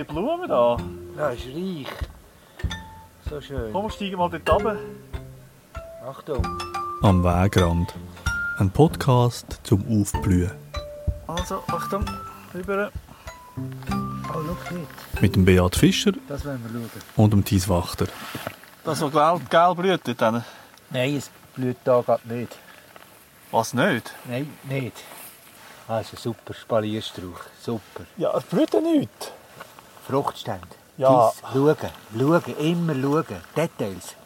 die Blumen da. Das ist reich. So schön. Komm, steigen mal dort runter. Achtung. Am Wegrand. Ein Podcast zum Aufblühen. Also, Achtung, rüber. Oh, schau nicht. Mit dem Beat Fischer Das wollen wir schauen. und dem Thies Wachter. Das, was gelb, gelb blüht dort. hinten. Nein, es blüht da gerade nicht. Was nicht? Nein, nicht. Ah, das ist ein super Spalierstrauch. Super. Ja, es blüht ja nicht. Fruchtstände. Ja. Dies, schauen, schauen, immer schauen. Details.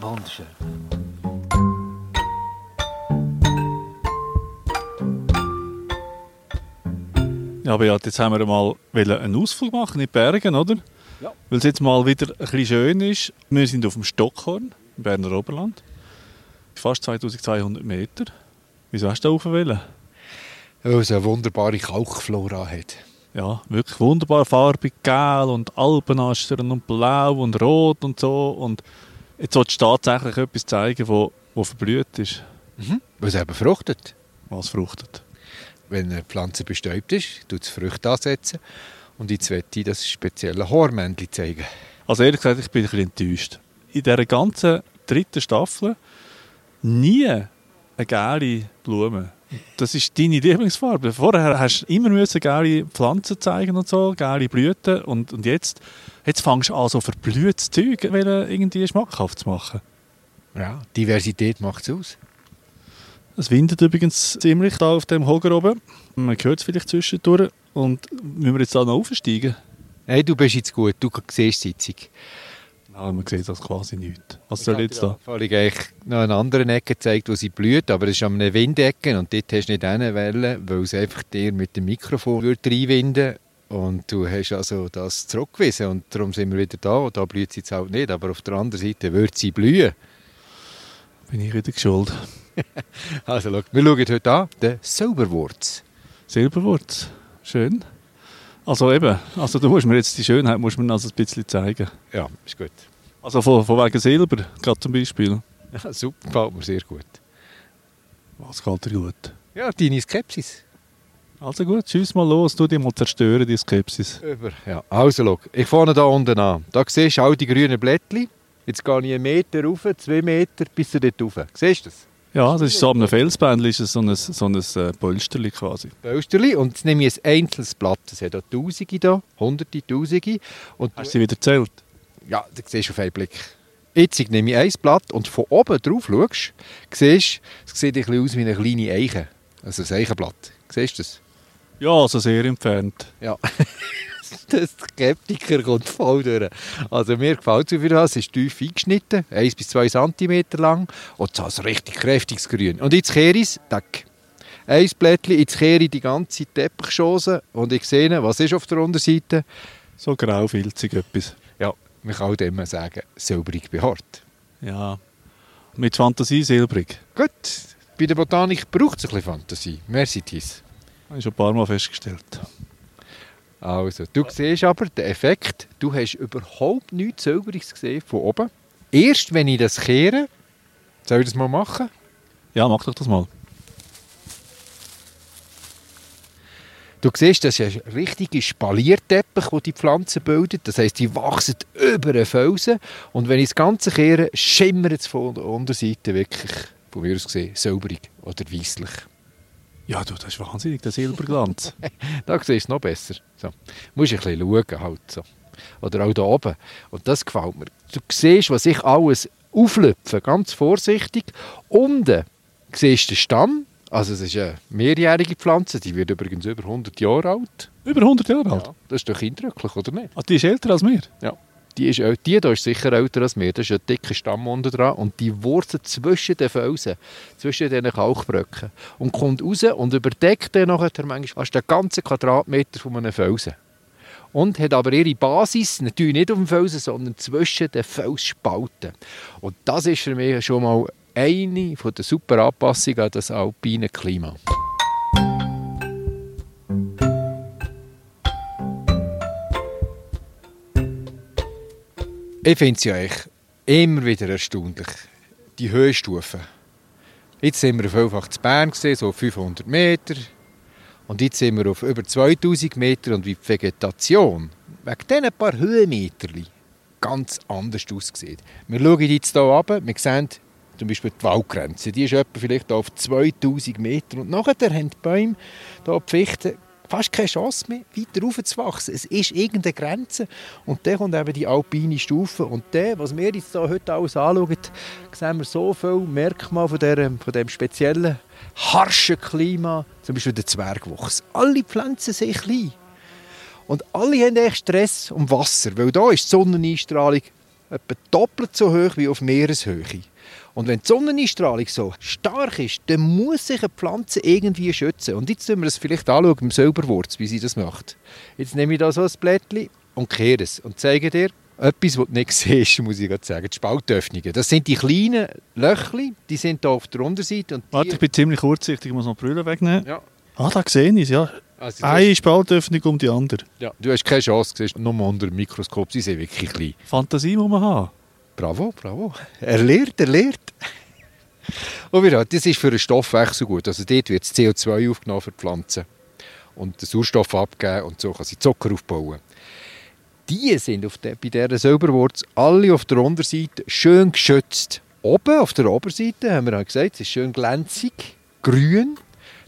Wunderschön. Ja, Beat, jetzt haben wir mal einen Ausflug machen in die Bergen, oder? Ja. Weil es jetzt mal wieder ein bisschen schön ist. Wir sind auf dem Stockhorn, im Berner Oberland. Fast 2200 Meter. Wieso hast du da wollen? weil es eine wunderbare Kalkflora hat. Ja, wirklich wunderbar farbig, gel und Alpenastern und blau und rot und so. Und jetzt solltest du tatsächlich etwas zeigen, wo, wo verblüht ist. Weil es eben fruchtet. Was fruchtet. Wenn eine Pflanze bestäubt ist, tut es Früchte ansetzen. Und jetzt möchte ich das spezielle Hormännchen zeigen. Also ehrlich gesagt, ich bin ein bisschen enttäuscht. In dieser ganzen dritten Staffel nie eine gelbe Blume. Das ist deine Lieblingsfarbe. Vorher hast du immer müssen gelbe Pflanzen zeigen und so, gelbe Blüten. Und, und jetzt, jetzt fängst du an, so verblühtes Zeug irgendwie schmackhaft zu machen. Ja, Diversität macht es aus. Es windet übrigens ziemlich da auf dem Hoger oben. Man hört es vielleicht zwischendurch. Und müssen wir jetzt da noch aufsteigen? Hey, du bist jetzt gut, du siehst die Sitzung. Ja, man sieht das quasi nicht. Was soll jetzt da? Ich habe eigentlich noch eine andere Ecke gezeigt, wo sie blüht, aber es ist an einer Windecke und dort hast du nicht hinwollen, weil es einfach dir mit dem Mikrofon würde reinwinden und du hast also das zurückgewiesen und darum sind wir wieder da und da blüht sie jetzt halt nicht, aber auf der anderen Seite wird sie blühen. Bin ich wieder geschuld. Also schau, wir schauen heute an, den Sauberwurz. Silberwurz. Schön. Also eben, also du musst mir jetzt die Schönheit musst mir also ein bisschen zeigen. Ja, ist gut. Also von, von wegen Silber, gerade zum Beispiel. Ja, super, gefällt mir sehr gut. Was geht dir gut? Ja, deine Skepsis. Also gut, tschüss mal los, du dich mal zerstören, die Skepsis. Über. Ja, also schau, ich fange da unten an. Da siehst du all die grünen Blättchen. Jetzt gehe ich einen Meter rauf, zwei Meter bis zu dort rauf. Siehst du das? Ja, das ist so am Felsbändchen, ist so ein, so ein äh, Polsterli quasi. Pölsterli. Und jetzt nehme ich ein einzelnes Blatt. Es hat auch Tausende da, Hunderte, Tausende. Und Hast du sie wieder gezählt? ja, das siehst du auf einen Blick. Jetzt nehme ich ein Blatt und von oben drauf schaust, siehst es sieht ein bisschen aus wie eine kleine Eiche. Also ein Eichenblatt. Siehst du das? Ja, also sehr entfernt. Ja. der Skeptiker kommt voll durch. Also mir gefällt es, wie das. Es ist tief eingeschnitten, 1 bis 2 cm lang und es hat ein richtig kräftiges Grün. Und jetzt kehre ich es. Ein Blättchen, jetzt kehre ich die ganze Teppichschose und ich sehe, was ist auf der Unterseite? So graufilzig etwas. Ja, man kann auch immer sagen, silbrig behaart. Ja. Mit Fantasie silbrig. Gut, bei der Botanik braucht es ein bisschen Fantasie. Merci, Thies. Habe ich schon ein paar Mal festgestellt. Also, du siehst aber den Effekt, du hast überhaupt nichts Silbriges gesehen von oben. Erst wenn ich das kehre, soll ich das mal machen? Ja, mach doch das mal. Du siehst, das ist ein richtiger Spalierteppich, den die Pflanzen bildet. Das heisst, die wachsen über den Felsen. Und wenn ich das Ganze kehre, schimmert es von der Unterseite wirklich, von mir aus gesehen, silbrig oder weisslich. Ja, du, das ist wahnsinnig, der Silberglanz. Da siehst du noch besser. So. Musst ein bisschen schauen. Halt, so. Oder auch da oben. Und das gefällt mir. Du siehst, was ich alles auflöpfe, ganz vorsichtig. Unten siehst du den Stamm. Also es ist eine mehrjährige Pflanze, die wird übrigens über 100 Jahre alt. Über 100 Jahre alt. Ja, das ist doch eindrücklich, oder nicht? Ah, die ist älter als wir. Ja. Die, ist, die da ist sicher älter als mir. Das ist ein dicker Stamm unten dran. Und die wurzelt zwischen den Felsen, zwischen diesen Kalkbröcken. Und kommt raus und überdeckt dann nachher manchmal fast den ganzen Quadratmeter von einem Felsen. Und hat aber ihre Basis natürlich nicht auf dem Felsen, sondern zwischen den Felsspalten. Und das ist für mich schon mal eine der super Anpassungen an das alpine Klima. Ich finde es ja immer wieder erstaunlich, die Höhenstufen. Jetzt sind wir auf Vielfach zu Bern, gewesen, so 500 Meter. Und jetzt sind wir auf über 2000 Meter und wie die Vegetation wegen diesen paar Höhenmeterli ganz anders aussieht. Wir schauen jetzt hier runter, wir sehen zum Beispiel die Waldgrenze. Die ist etwa vielleicht auf 2000 Meter. Und nachher haben die Bäume, hier die Fichten, fast keine Chance mehr, weiter raufzuwachsen. Es ist irgendeine Grenze. Und dann kommt eben die alpine Stufe. Und dann, was wir jetzt heute alles anschauen, sehen wir so viele Merkmale von, der, von dem speziellen, harschen Klima. Zum Beispiel der Zwergwuchs. Alle Pflanzen sind klein. Und alle haben echt Stress um Wasser, weil da ist die Sonneneinstrahlung etwa doppelt so hoch wie auf Meereshöhe. Und wenn die Sonneneinstrahlung so stark ist, dann muss sich eine Pflanze irgendwie schützen. Und jetzt schauen wir es vielleicht anschauen im Silberwurz, wie sie das macht. Jetzt nehme ich da so ein Blättchen und kehre es und zeige dir etwas, was du nicht siehst, muss ich gerade sagen. Die Spaltöffnungen. Das sind die kleinen Löchli, die sind hier auf der Unterseite. Und Warte, ich bin ziemlich kurzsichtig, ich muss noch die Brille wegnehmen. ja, Ah, da sehe ich es, ja. also Eine Spaltöffnung um die andere. ja, du hast keine Chance, siehst nur unter dem Mikroskop, sie sind wirklich klein. Fantasie muss man haben. Bravo, bravo. Er lehrt, er lehrt. Und wieder, das ist für den Stoffwechsel gut. Also dort wird das CO2 aufgenommen für die Pflanzen und den Sauerstoff abgeben und so kann sie Zucker aufbauen. Die sind auf der, bei dieser Silberwurz alle auf der Unterseite schön geschützt. Oben auf der Oberseite haben wir auch gesagt, es ist schön glänzig, grün.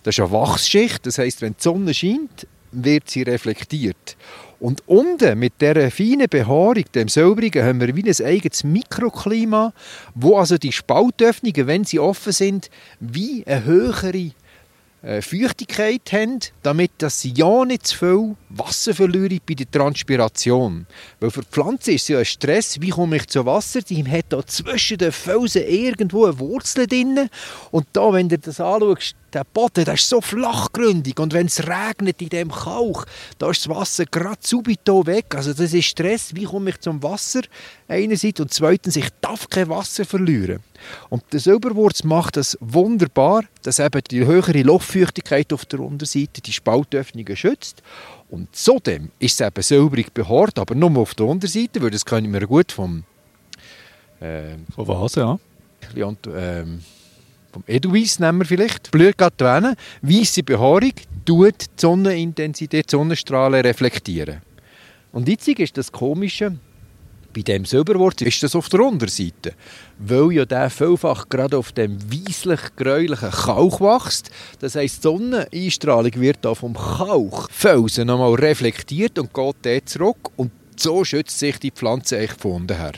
Das ist eine Wachsschicht, das heißt, wenn die Sonne scheint, wird sie reflektiert. Und unten mit dieser feinen Behaarung, dem Silbrigen, haben wir wie ein eigenes Mikroklima, wo also die Spaltöffnungen, wenn sie offen sind, wie eine höhere äh, Feuchtigkeit haben, damit sie ja nicht zu viel Wasser verlieren bei der Transpiration. Weil für die Pflanze ist es ja ein Stress, wie komme ich zu Wasser? Die hat da zwischen den Felsen irgendwo eine Wurzel drin. Und da, wenn du das anschaust, der Boden, der ist so flachgründig und wenn es regnet in dem Kauch, da ist das Wasser gerade subito weg. Also das ist Stress, wie komme ich zum Wasser einerseits und zweitens, ich darf kein Wasser verlieren. Und der Silberwurz macht das wunderbar, dass eben die höhere Luftfeuchtigkeit auf der Unterseite die Spaltöffnungen schützt. Und zudem ist es eben silbrig behaart, aber nur auf der Unterseite, weil das können wir gut vom, äh, Von was, ja? ähm, vom Edelweiss nehmen wir vielleicht. Blüht gerade da Weisse Behaarung tut die Sonnenintensität, die Sonnenstrahlen reflektieren. Und jetzt ist das Komische, bei dem Silberwurz ist das auf der Unterseite. Weil ja der vielfach gerade auf dem weisslich-gräulichen Kauch wächst. Das heisst, die Sonneneinstrahlung wird da vom Kauchfelsen nochmal reflektiert und geht dort zurück. Und so schützt sich die Pflanze eigentlich von unten her.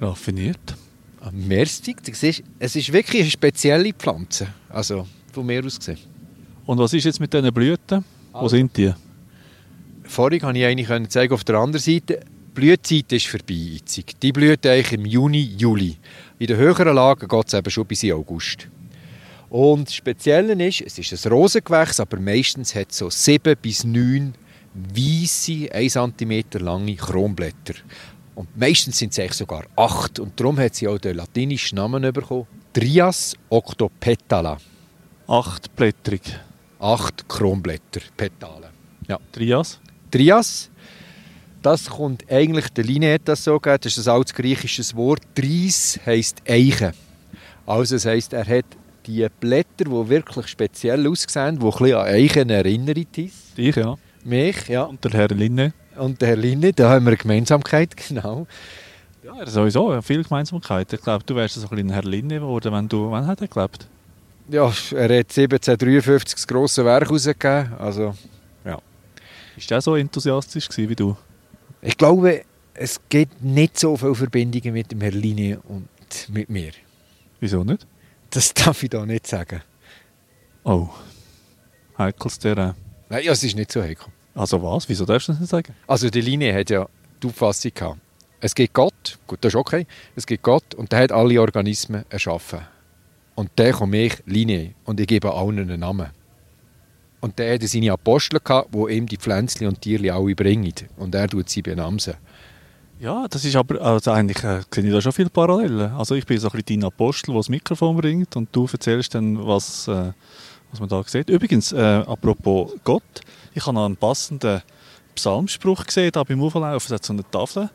Raffiniert. Ah, Merci. Du siehst, es ist wirklich eine spezielle Pflanze. Also von mir aus gesehen. Und was ist jetzt mit diesen Blüten? Wo Also. sind die? Vorhin konnte ich eigentlich zeigen, auf der anderen Seite, die Blütezeit ist vorbei. Jetzt. Die blüht eigentlich im Juni, Juli. In den höheren Lagen geht es eben schon bis in August. Und das Spezielle ist, es ist ein Rosengewächs, aber meistens hat es so sieben bis neun weisse, 1 cm lange Kronblätter. Und meistens sind es eigentlich sogar acht. Und darum hat sie auch den latinischen Namen bekommen. Trias octopetala. Achtblättrig. Acht Kronblätter, Petalen. Ja. Trias. Trias, das kommt eigentlich, der Linie hat das so gegeben, das ist ein altes griechisches Wort. Tris heisst Eiche. Also das heisst, er hat die Blätter, die wirklich speziell aussehen, die ein bisschen an Eichen erinnern. ist. Ich, ja. Mich, ja. Und der Herr Linne. Und der Herr Linne, da haben wir eine Gemeinsamkeit, genau. Ja, sowieso. ja, Viel Gemeinsamkeit. Ich glaube, du wärst so ein bisschen Herr Linne geworden, wenn du... Wann hat er gelebt? Ja, er hat 1753 das grosse Werk herausgegeben. Also, Ist der so enthusiastisch gewesen wie du? ich glaube, es gibt nicht so viele Verbindungen mit dem Herr Linne und mit mir. Wieso nicht? Das darf ich da nicht sagen. Oh. Heikels Terrain. Nein, ja, es ist nicht so heikel. Also was? Wieso darfst du das nicht sagen? Also die Linie hat ja die Auffassung gehabt, es gibt Gott, gut, das ist okay, es gibt Gott und der hat alle Organismen erschaffen. Und der kommt ich, Linie, und ich gebe allen einen Namen. Und der hatte seine Apostel, gehabt, die ihm die Pflänzchen und Tiere alle bringen. Und er tut sie benamsen. Ja, das ist aber... Also eigentlich äh, sehe ich da schon viele Parallelen. Also ich bin so ein bisschen dein Apostel, der das Mikrofon bringt und du erzählst dann, was, äh, was man da sieht. Übrigens, äh, apropos Gott, ich habe noch einen passenden Psalmspruch gesehen, da beim Auflaufen. Es hat so eine Tafel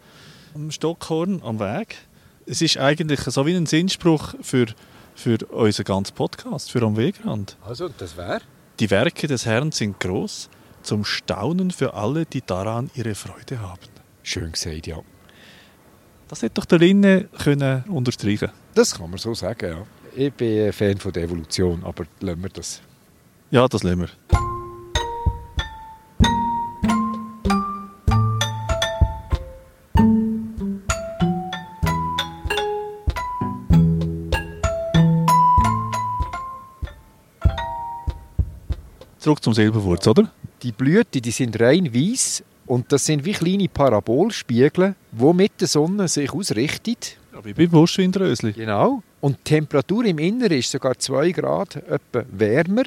am Stockhorn, am Weg. Es ist eigentlich so wie ein Sinnspruch für, für unseren ganzen Podcast, für Am Wegrand. Also, das wäre? Die Werke des Herrn sind groß, zum Staunen für alle, die daran ihre Freude haben. Schön gesagt, ja. Das hätte doch der Linne können unterstreichen Das kann man so sagen, ja. Ich bin ein Fan von der Evolution, aber lassen wir das. Ja, das lassen wir. Zurück zum Silberwurz, oder? Die Blüten die sind rein weiß und das sind wie kleine Parabolspiegel, die mit der Sonne sich ausrichtet. Ja, wie bei Buschwindrösli. Genau. Und die Temperatur im Inneren ist sogar 2 Grad etwa wärmer.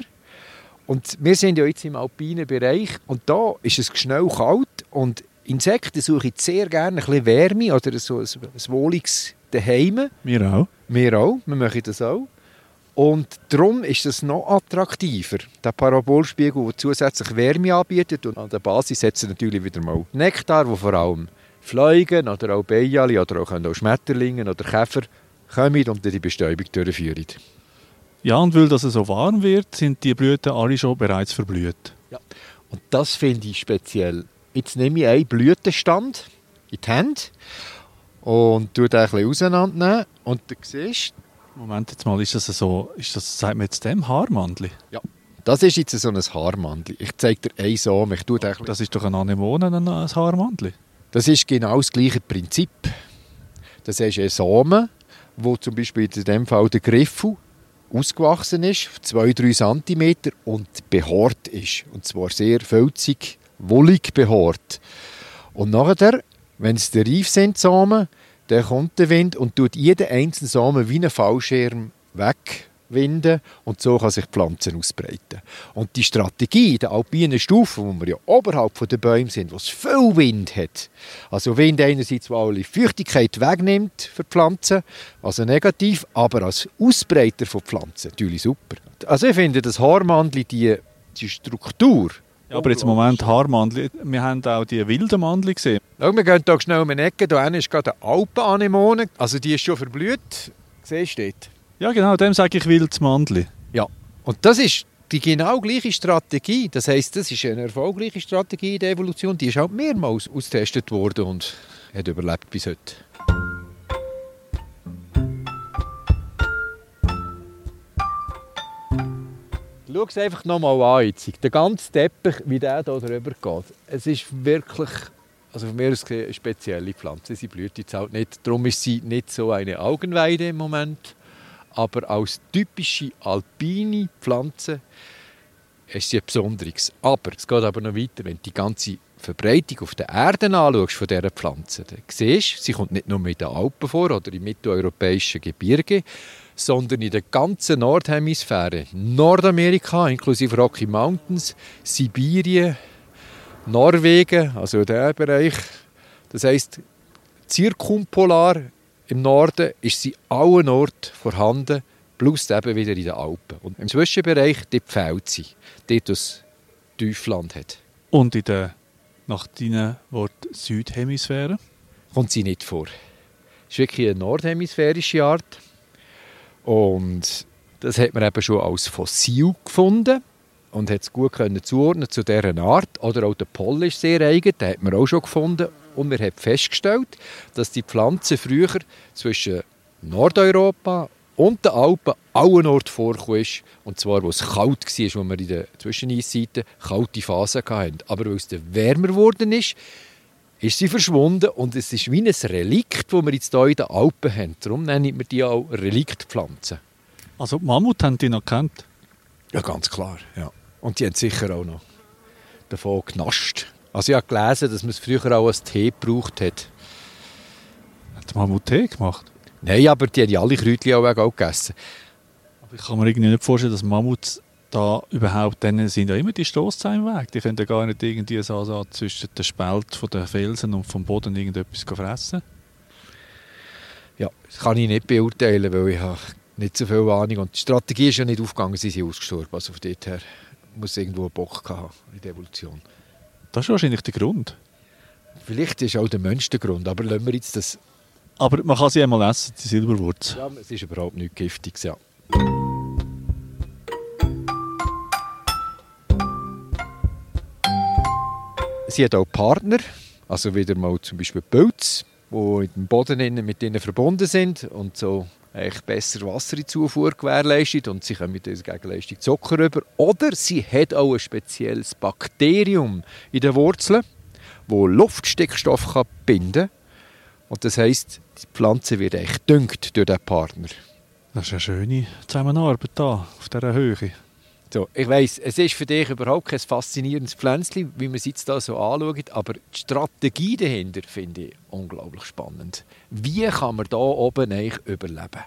Und wir sind ja jetzt im alpinen Bereich und da ist es schnell kalt und Insekten suchen sehr gerne ein bisschen Wärme oder so ein, ein wohliges Daheim. Wir auch. Wir auch, wir machen das auch. Und darum ist es noch attraktiver, der Parabolspiegel, der zusätzlich Wärme anbietet. Und an der Basis setzen natürlich wieder mal Nektar, wo vor allem Fliegen oder auch Beiali oder auch, auch Schmetterlinge oder Käfer kommen und die Bestäubung durchführen. Ja, und weil das so warm wird, sind die Blüten alle schon bereits verblüht. Und das finde ich speziell. Jetzt nehme ich einen Blütenstand in die Hand und tue den ein bisschen auseinandernehmen. Und du siehst, Moment jetzt mal, ist das so, ist das, sagt man jetzt dem Haarmandli? das ist jetzt so ein Haarmandel. Ich zeige dir einen Samen. Ich tue bisschen- Das ist doch ein Anemone, ein Haarmandli. Das ist genau das gleiche Prinzip. Das ist ein Samen, wo zum Beispiel in dem Fall der Griffel ausgewachsen ist, 2-3 cm und behaart ist. Und zwar sehr filzig, wollig behaart. Und nachher, wenn es der reif sind, Samen, dann kommt der Wind und tut jeden einzelnen Samen wie einen Fallschirm wegwinden und so kann sich die Pflanze ausbreiten. Und die Strategie der alpinen Stufen, wo wir ja oberhalb von den Bäumen sind, wo es viel Wind hat, also Wind einerseits, wo alle Feuchtigkeit wegnimmt für die Pflanzen, also negativ, aber als Ausbreiter von Pflanzen natürlich super. Also ich finde, das Haarmandli, die, die Struktur, Ja, aber jetzt im Moment Haarmandli. Wir haben auch die wilden Mandli gesehen. Schau, wir gehen hier schnell um die Ecke. Hier ist gerade eine Alpenanemone. Also die ist schon verblüht. Siehst du dort? Ja, genau, dem sage ich wildes Mandli. Ja. Und das ist die genau gleiche Strategie. Das heisst, das ist eine erfolgreiche Strategie in der Evolution. Die ist auch mehrmals austestet worden und hat überlebt bis heute. Schau es einfach nochmal an. Jetzt. Der ganze Teppich, wie der hier drüber geht. Es ist wirklich, also von mir aus eine spezielle Pflanze. Sie blüht jetzt halt nicht. Darum ist sie nicht so eine Augenweide im Moment. Aber als typische alpine Pflanze ist sie etwas Besonderes. Aber es geht aber noch weiter. Wenn du die ganze Verbreitung auf der Erde anschaust von dieser Pflanze, dann siehst du, sie kommt nicht nur in den Alpen vor oder im mitteleuropäischen Gebirge, sondern in der ganzen Nordhemisphäre. Nordamerika, inklusive Rocky Mountains, Sibirien, Norwegen, also der Bereich. Das heisst, zirkumpolar im Norden ist sie allen Orten vorhanden, plus eben wieder in den Alpen. Und im Zwischenbereich, dort fehlt sie, dort wo es Tiefland hat. Und in der, nach deinem Wort, Südhemisphäre. kommt sie nicht vor. Es ist wirklich eine nordhemisphärische Art. Und das hat man eben schon als Fossil gefunden und hat es gut können zuordnen zu dieser Art. Oder auch der Pollen ist sehr eigen, den hat man auch schon gefunden. Und man hat festgestellt, dass die Pflanze früher zwischen Nordeuropa und den Alpen allen Ort vorgekommen ist. Und zwar, wo es kalt war, wo wir in der Zwischeneisseite kalte Phasen hatten. Aber weil es dann wärmer geworden ist, ist sie verschwunden und es ist wie ein Relikt, das wir jetzt hier in den Alpen haben. Darum nennen wir die auch Reliktpflanzen. Also die Mammut haben die noch gekannt. Ja, ganz klar. Ja. Und die haben sicher auch noch davon genascht. Also ich habe gelesen, dass man es früher auch als Tee gebraucht hat. Hat die Mammut Tee gemacht? Nein, aber die haben ja alle Kräutchen auch, auch gegessen. Aber ich kann mir irgendwie nicht vorstellen, dass Mammuts da überhaupt, denen sind ja immer die Stosszeit im Weg. Die können ja gar nicht irgendwie so, so zwischen den Spalt von den Felsen und vom Boden irgendetwas fressen. Ja, das kann ich nicht beurteilen, weil ich habe nicht so viel Ahnung und die Strategie ist ja nicht aufgegangen, sie sind ausgestorben. Also von dort her muss irgendwo einen Bock haben in der Evolution. Das ist wahrscheinlich der Grund. Vielleicht ist auch der Mensch der Grund, aber lassen wir jetzt das... Aber man kann sie einmal essen, die Silberwurz. Ja, es ist überhaupt nichts Giftiges, ja. Sie hat auch Partner, also wieder mal zum Beispiel Pilze, die im Boden mit ihnen verbunden sind und so eigentlich besser Wasserzufuhr gewährleistet und sie kommen mit dieser Gegenleistung Zucker rüber. Oder sie hat auch ein spezielles Bakterium in den Wurzeln, wo Luftstickstoff kann binden kann. Und das heisst, die Pflanze wird echt düngt durch diesen Partner. Das ist eine schöne Zusammenarbeit da, auf dieser Höhe. So, ich weiss, es ist für dich überhaupt kein faszinierendes Pflänzchen, wie man es jetzt da so anschaut, aber die Strategie dahinter finde ich unglaublich spannend. Wie kann man da oben eigentlich überleben?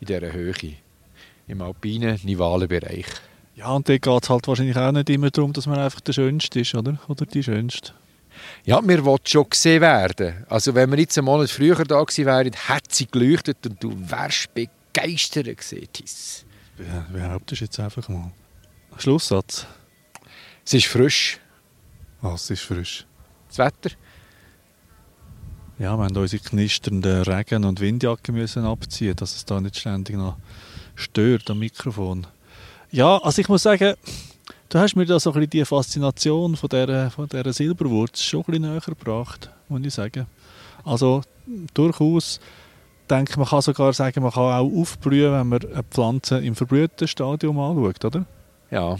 In dieser Höhe, im alpinen, nivalen Bereich. Ja, und dort geht es halt wahrscheinlich auch nicht immer darum, dass man einfach der Schönste ist, oder? Oder die Schönste. Ja, mir wollen schon gesehen werden. Also wenn wir jetzt einen Monat früher da gewesen wären, hätte sie geleuchtet und du wärst begeistert gewesen, Tis. Ja, behauptest jetzt einfach mal. Schlusssatz. Es ist frisch, Was ist frisch? das Wetter. Ja, wir haben unsere knisternden Regen- und Windjacke müssen abziehen, dass es da nicht ständig noch stört am Mikrofon. Ja, also ich muss sagen, du hast mir da so ein bisschen die Faszination von dieser, von dieser Silberwurz schon ein bisschen näher gebracht, muss ich sagen. Also durchaus denke man kann sogar sagen, man kann auch aufblühen, wenn man eine Pflanze im verblühten Stadium anschaut, oder? Ja.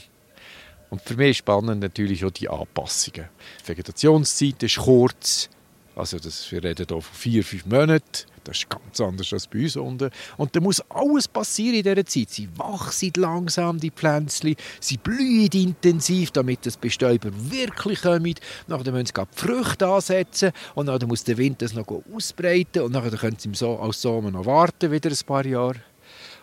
Und für mich spannend natürlich auch die Anpassungen. Die Vegetationszeit ist kurz. Also das, wir reden hier von vier, fünf Monaten. Das ist ganz anders als bei uns unten. Und da muss alles passieren in dieser Zeit. Sie wachsen langsam, die Pflänzchen. Sie blühen intensiv, damit das Bestäuber wirklich kommt. Nachher müssen sie die Früchte ansetzen. Und dann muss der Wind das noch ausbreiten. Und dann können sie im so als Sommer noch warten, wieder ein paar Jahre.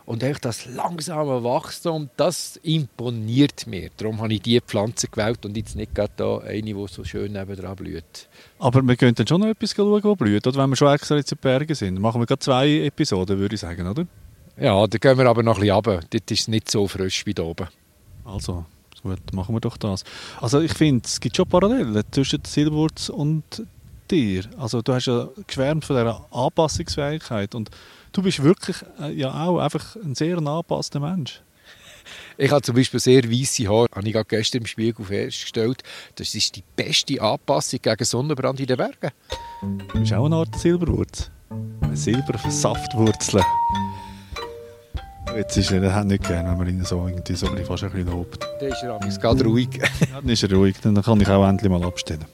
Und echt das langsame Wachstum, das imponiert mir. Darum habe ich diese Pflanze gewählt und jetzt nicht gerade da eine, die so schön nebenan blüht. Aber wir können dann schon noch etwas schauen, was blüht, oder? Wenn wir schon extra jetzt in den Bergen sind. Machen wir gerade zwei Episoden, würde ich sagen, oder? Ja, da gehen wir aber noch ein bisschen runter. Dort ist es nicht so frisch wie da oben. Also, gut, machen wir doch das. Also ich finde, es gibt schon Parallelen zwischen Silberwurz und dir. Also du hast ja geschwärmt von dieser Anpassungsfähigkeit und du bist wirklich äh, ja auch einfach ein sehr angepasster Mensch. Ich habe zum Beispiel sehr weiße Haare. Habe ich gerade gestern im Spiegel festgestellt. Das ist die beste Anpassung gegen Sonnenbrand in den Bergen. Du bist auch eine Art Silberwurz. Eine Silbersaftwurzel. Jetzt ist er, hat nicht gerne, wenn man ihn so, irgendwie so fast ein bisschen lobt. Da ist er gerade ruhig. Ja, dann ist er ruhig, dann kann ich auch endlich mal abstellen.